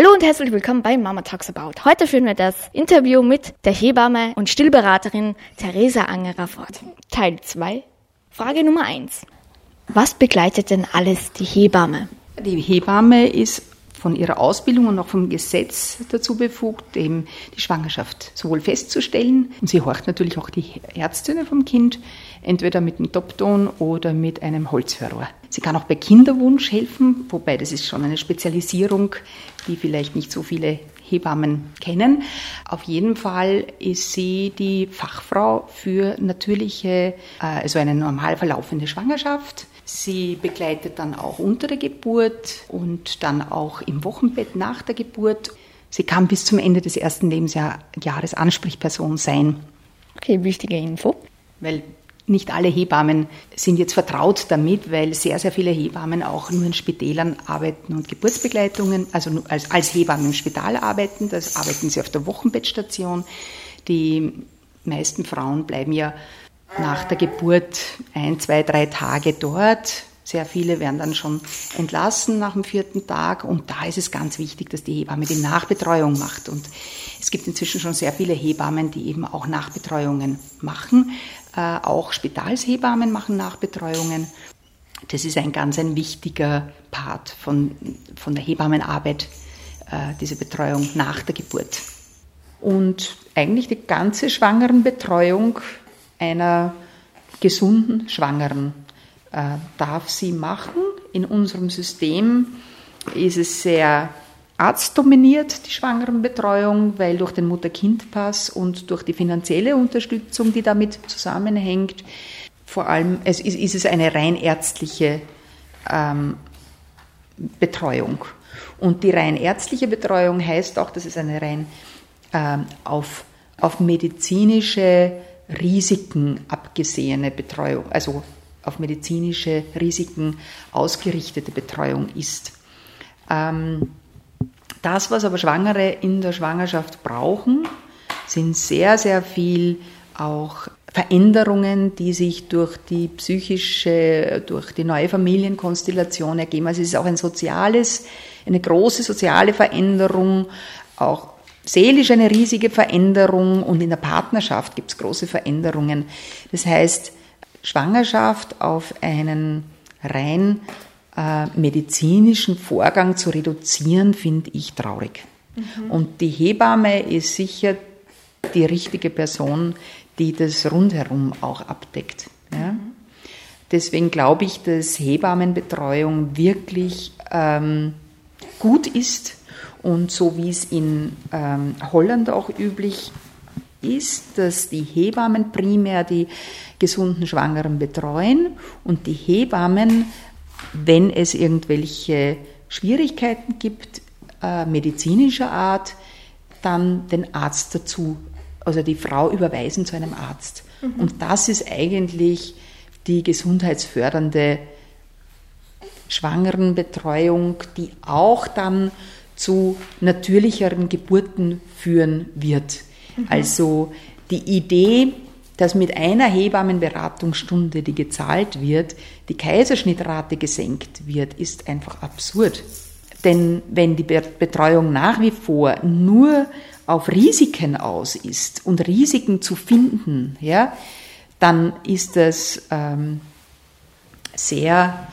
Hallo und herzlich willkommen bei Mama Talks About. Heute führen wir das Interview mit der Hebamme und Stillberaterin Theresa Angerer fort. Teil 2. Frage Nummer 1. Was begleitet denn alles die Hebamme? Die Hebamme ist von ihrer Ausbildung und auch vom Gesetz dazu befugt, eben die Schwangerschaft sowohl festzustellen und sie horcht natürlich auch die Ärztinnen vom Kind, entweder mit einem Topton oder mit einem Holzhörer. Sie kann auch bei Kinderwunsch helfen, wobei das ist schon eine Spezialisierung, die vielleicht nicht so viele Hebammen kennen. Auf jeden Fall ist sie die Fachfrau für natürliche, äh, also eine normal verlaufende Schwangerschaft. Sie begleitet dann auch unter der Geburt und dann auch im Wochenbett nach der Geburt. Sie kann bis zum Ende des ersten Lebensjahres Ansprechperson sein. Okay, wichtige Info. Weil nicht alle Hebammen sind jetzt vertraut damit, weil sehr, sehr viele Hebammen auch nur in Spitälern arbeiten und Geburtsbegleitungen, also als, als Hebammen im Spital arbeiten. Das arbeiten sie auf der Wochenbettstation. Die meisten Frauen bleiben ja nach der Geburt ein, zwei, drei Tage dort. Sehr viele werden dann schon entlassen nach dem vierten Tag. Und da ist es ganz wichtig, dass die Hebamme die Nachbetreuung macht. Und es gibt inzwischen schon sehr viele Hebammen, die eben auch Nachbetreuungen machen. Äh, auch Spitalshebammen machen Nachbetreuungen. Das ist ein ganz ein wichtiger Part von, von der Hebammenarbeit, äh, diese Betreuung nach der Geburt. Und eigentlich die ganze Schwangerenbetreuung einer gesunden Schwangeren äh, darf sie machen. In unserem System ist es sehr arztdominiert, die Schwangerenbetreuung, weil durch den Mutter-Kind-Pass und durch die finanzielle Unterstützung, die damit zusammenhängt, vor allem es ist, ist es eine rein ärztliche ähm, Betreuung. Und die rein ärztliche Betreuung heißt auch, dass es eine rein ähm, auf, auf medizinische Risiken abgesehene Betreuung, also auf medizinische Risiken ausgerichtete Betreuung ist. Ähm, das, was aber Schwangere in der Schwangerschaft brauchen, sind sehr, sehr viel auch Veränderungen, die sich durch die psychische, durch die neue Familienkonstellation ergeben. Also es ist auch ein soziales, eine große soziale Veränderung, auch seelisch eine riesige Veränderung und in der Partnerschaft gibt es große Veränderungen. Das heißt, Schwangerschaft auf einen rein äh, medizinischen Vorgang zu reduzieren, finde ich traurig. Mhm. Und die Hebamme ist sicher die richtige Person, die das rundherum auch abdeckt. Ja? Mhm. Deswegen glaube ich, dass Hebammenbetreuung wirklich ähm, gut ist und so wie es in ähm, Holland auch üblich ist, dass die Hebammen primär die gesunden Schwangeren betreuen und die Hebammen, wenn es irgendwelche Schwierigkeiten gibt, äh, medizinischer Art, dann den Arzt dazu, also die Frau überweisen zu einem Arzt. Mhm. Und das ist eigentlich die gesundheitsfördernde Schwangerenbetreuung, die auch dann zu natürlicheren Geburten führen wird. Mhm. Also die Idee, dass mit einer Hebammenberatungsstunde, die gezahlt wird, die Kaiserschnittrate gesenkt wird, ist einfach absurd. Denn wenn die Betreuung nach wie vor nur auf Risiken aus ist und Risiken zu finden, ja, dann ist das ähm, sehr,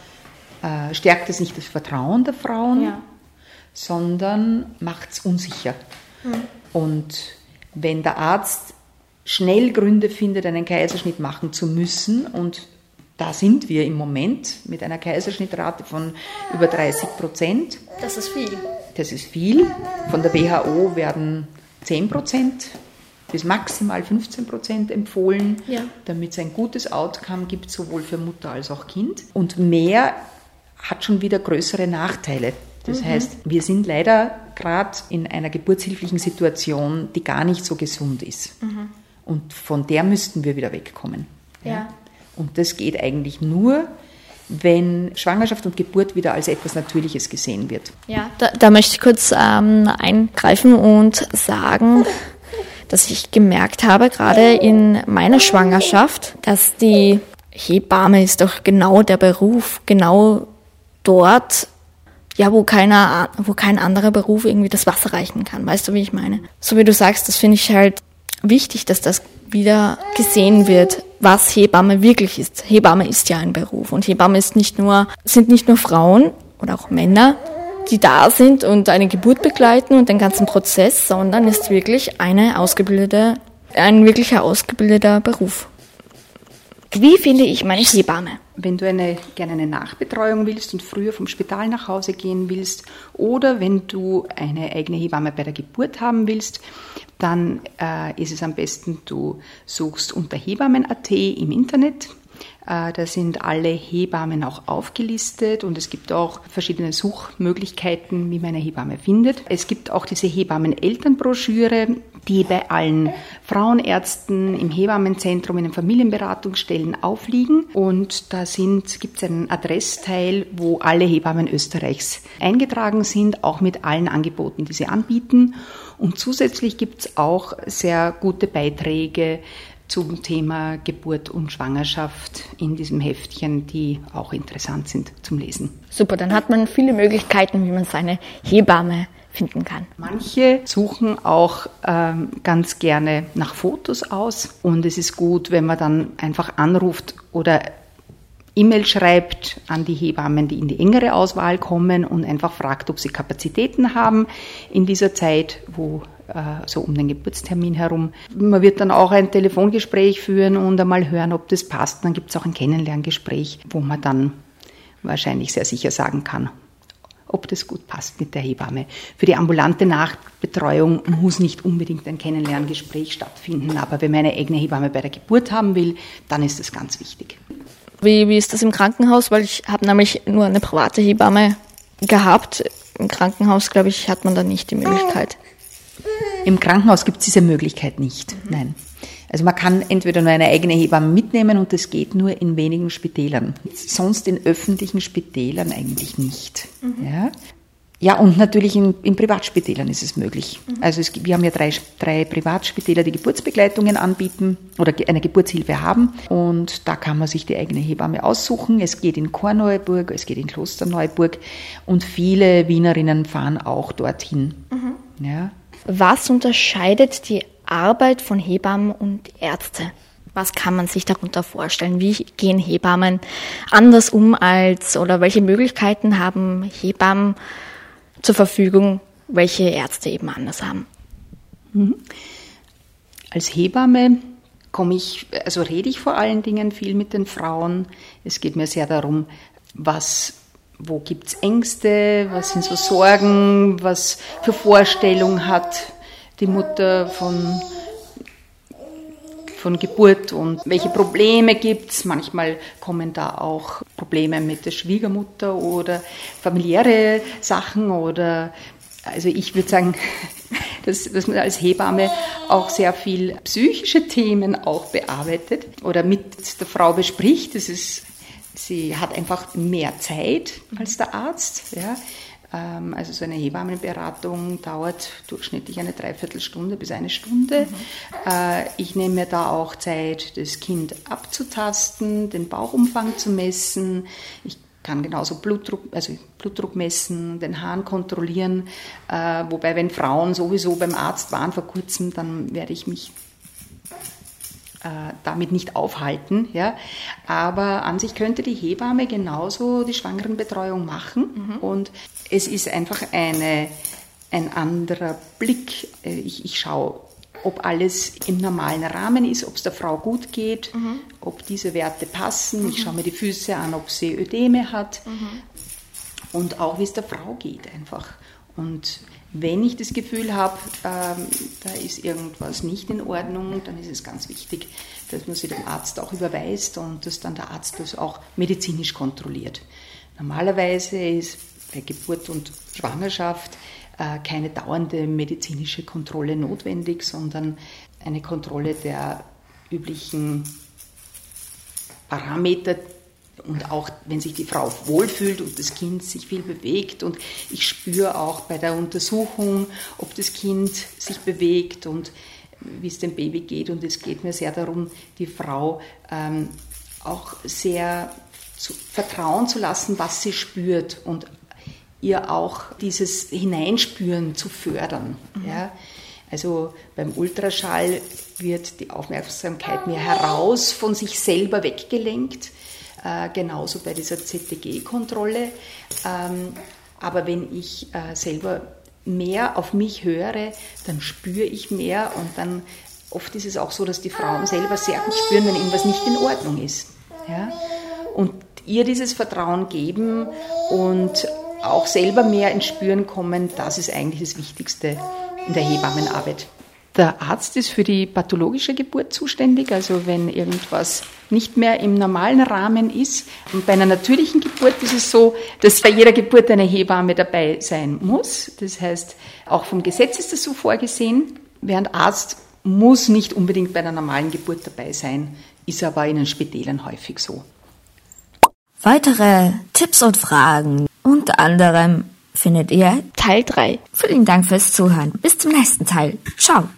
äh, stärkt es nicht das Vertrauen der Frauen, ja sondern macht es unsicher. Mhm. Und wenn der Arzt schnell Gründe findet, einen Kaiserschnitt machen zu müssen, und da sind wir im Moment mit einer Kaiserschnittrate von über 30 Prozent. Das ist viel. Das ist viel. Von der WHO werden 10 Prozent bis maximal 15 Prozent empfohlen, ja. damit es ein gutes Outcome gibt, sowohl für Mutter als auch Kind. Und mehr hat schon wieder größere Nachteile. Das mhm. heißt, wir sind leider gerade in einer geburtshilflichen Situation, die gar nicht so gesund ist. Mhm. Und von der müssten wir wieder wegkommen. Ja. ja. Und das geht eigentlich nur, wenn Schwangerschaft und Geburt wieder als etwas Natürliches gesehen wird. Ja, da, da möchte ich kurz ähm, eingreifen und sagen, dass ich gemerkt habe, gerade in meiner Schwangerschaft, dass die Hebamme ist doch genau der Beruf, genau dort ja, wo keiner, wo kein anderer Beruf irgendwie das Wasser reichen kann. Weißt du, wie ich meine? So wie du sagst, das finde ich halt wichtig, dass das wieder gesehen wird, was Hebamme wirklich ist. Hebamme ist ja ein Beruf und Hebamme ist nicht nur, sind nicht nur Frauen oder auch Männer, die da sind und eine Geburt begleiten und den ganzen Prozess, sondern ist wirklich eine ausgebildete, ein wirklicher ausgebildeter Beruf. Wie finde ich meine Hebamme? Wenn du eine, gerne eine Nachbetreuung willst und früher vom Spital nach Hause gehen willst oder wenn du eine eigene Hebamme bei der Geburt haben willst, dann äh, ist es am besten, du suchst unter Hebammen.at im Internet da sind alle Hebammen auch aufgelistet und es gibt auch verschiedene Suchmöglichkeiten, wie man eine Hebamme findet. Es gibt auch diese Hebammen-Elternbroschüre, die bei allen Frauenärzten im Hebammenzentrum, in den Familienberatungsstellen aufliegen. Und da gibt es einen Adressteil, wo alle Hebammen Österreichs eingetragen sind, auch mit allen Angeboten, die sie anbieten. Und zusätzlich gibt es auch sehr gute Beiträge zum Thema Geburt und Schwangerschaft in diesem Heftchen, die auch interessant sind zum Lesen. Super, dann hat man viele Möglichkeiten, wie man seine Hebamme finden kann. Manche suchen auch ähm, ganz gerne nach Fotos aus und es ist gut, wenn man dann einfach anruft oder E-Mail schreibt an die Hebammen, die in die engere Auswahl kommen und einfach fragt, ob sie Kapazitäten haben in dieser Zeit, wo so um den Geburtstermin herum. Man wird dann auch ein Telefongespräch führen und einmal hören, ob das passt. Dann gibt es auch ein Kennenlerngespräch, wo man dann wahrscheinlich sehr sicher sagen kann, ob das gut passt mit der Hebamme. Für die ambulante Nachbetreuung muss nicht unbedingt ein Kennenlerngespräch stattfinden, aber wenn man eine eigene Hebamme bei der Geburt haben will, dann ist das ganz wichtig. Wie, wie ist das im Krankenhaus? Weil ich habe nämlich nur eine private Hebamme gehabt. Im Krankenhaus, glaube ich, hat man da nicht die Möglichkeit. Im Krankenhaus gibt es diese Möglichkeit nicht. Mhm. Nein. Also man kann entweder nur eine eigene Hebamme mitnehmen und das geht nur in wenigen Spitälern. Sonst in öffentlichen Spitälern eigentlich nicht. Mhm. Ja? Ja, und natürlich in, in Privatspitälern ist es möglich. Mhm. Also es, wir haben ja drei, drei Privatspitäler, die Geburtsbegleitungen anbieten oder eine Geburtshilfe haben. Und da kann man sich die eigene Hebamme aussuchen. Es geht in Korneuburg, es geht in Klosterneuburg und viele Wienerinnen fahren auch dorthin. Mhm. Ja. Was unterscheidet die Arbeit von Hebammen und Ärzte? Was kann man sich darunter vorstellen? Wie gehen Hebammen anders um als oder welche Möglichkeiten haben Hebammen zur Verfügung, welche Ärzte eben anders haben? Mhm. Als Hebamme komme ich, also rede ich vor allen Dingen viel mit den Frauen. Es geht mir sehr darum, was wo gibt es Ängste, was sind so Sorgen, was für Vorstellungen hat die Mutter von, von Geburt und welche Probleme gibt es. Manchmal kommen da auch Probleme mit der Schwiegermutter oder familiäre Sachen oder also ich würde sagen, dass, dass man als Hebamme auch sehr viel psychische Themen auch bearbeitet oder mit der Frau bespricht. Das ist Sie hat einfach mehr Zeit als der Arzt. Ja. Ähm, also so eine Hebammenberatung dauert durchschnittlich eine Dreiviertelstunde bis eine Stunde. Mhm. Ich nehme mir da auch Zeit, das Kind abzutasten, den Bauchumfang zu messen. Ich kann genauso Blutdruck, also Blutdruck messen, den Hahn kontrollieren. Äh, wobei, wenn Frauen sowieso beim Arzt waren vor kurzem, dann werde ich mich damit nicht aufhalten. Ja. Aber an sich könnte die Hebamme genauso die Schwangerenbetreuung machen. Mhm. Und es ist einfach eine, ein anderer Blick. Äh, ich, ich schaue, ob alles im normalen Rahmen ist, ob es der Frau gut geht, mhm. ob diese Werte passen. Mhm. Ich schaue mir die Füße an, ob sie Ödeme hat. Mhm. Und auch, wie es der Frau geht einfach. Und wenn ich das Gefühl habe, ähm, da ist irgendwas nicht in Ordnung, dann ist es ganz wichtig, dass man sie dem Arzt auch überweist und dass dann der Arzt das auch medizinisch kontrolliert. Normalerweise ist bei Geburt und Schwangerschaft äh, keine dauernde medizinische Kontrolle notwendig, sondern eine Kontrolle der üblichen Parameter, und auch wenn sich die Frau wohlfühlt und das Kind sich viel bewegt und ich spüre auch bei der Untersuchung, ob das Kind sich bewegt und wie es dem Baby geht und es geht mir sehr darum, die Frau ähm, auch sehr zu, vertrauen zu lassen, was sie spürt und ihr auch dieses Hineinspüren zu fördern. Mhm. Ja? Also beim Ultraschall wird die Aufmerksamkeit mehr heraus von sich selber weggelenkt, äh, genauso bei dieser ZTG-Kontrolle. Ähm, aber wenn ich äh, selber mehr auf mich höre, dann spüre ich mehr und dann oft ist es auch so, dass die Frauen selber sehr gut spüren, wenn irgendwas nicht in Ordnung ist. Ja? Und ihr dieses Vertrauen geben und auch selber mehr ins Spüren kommen, das ist eigentlich das Wichtigste in der Hebammenarbeit. Der Arzt ist für die pathologische Geburt zuständig, also wenn irgendwas nicht mehr im normalen Rahmen ist. Und bei einer natürlichen Geburt ist es so, dass bei jeder Geburt eine Hebamme dabei sein muss. Das heißt, auch vom Gesetz ist das so vorgesehen. Während Arzt muss nicht unbedingt bei einer normalen Geburt dabei sein, ist aber in den Spitälern häufig so. Weitere Tipps und Fragen, unter anderem findet ihr Teil 3. Vielen Dank fürs Zuhören. Bis zum nächsten Teil. Ciao.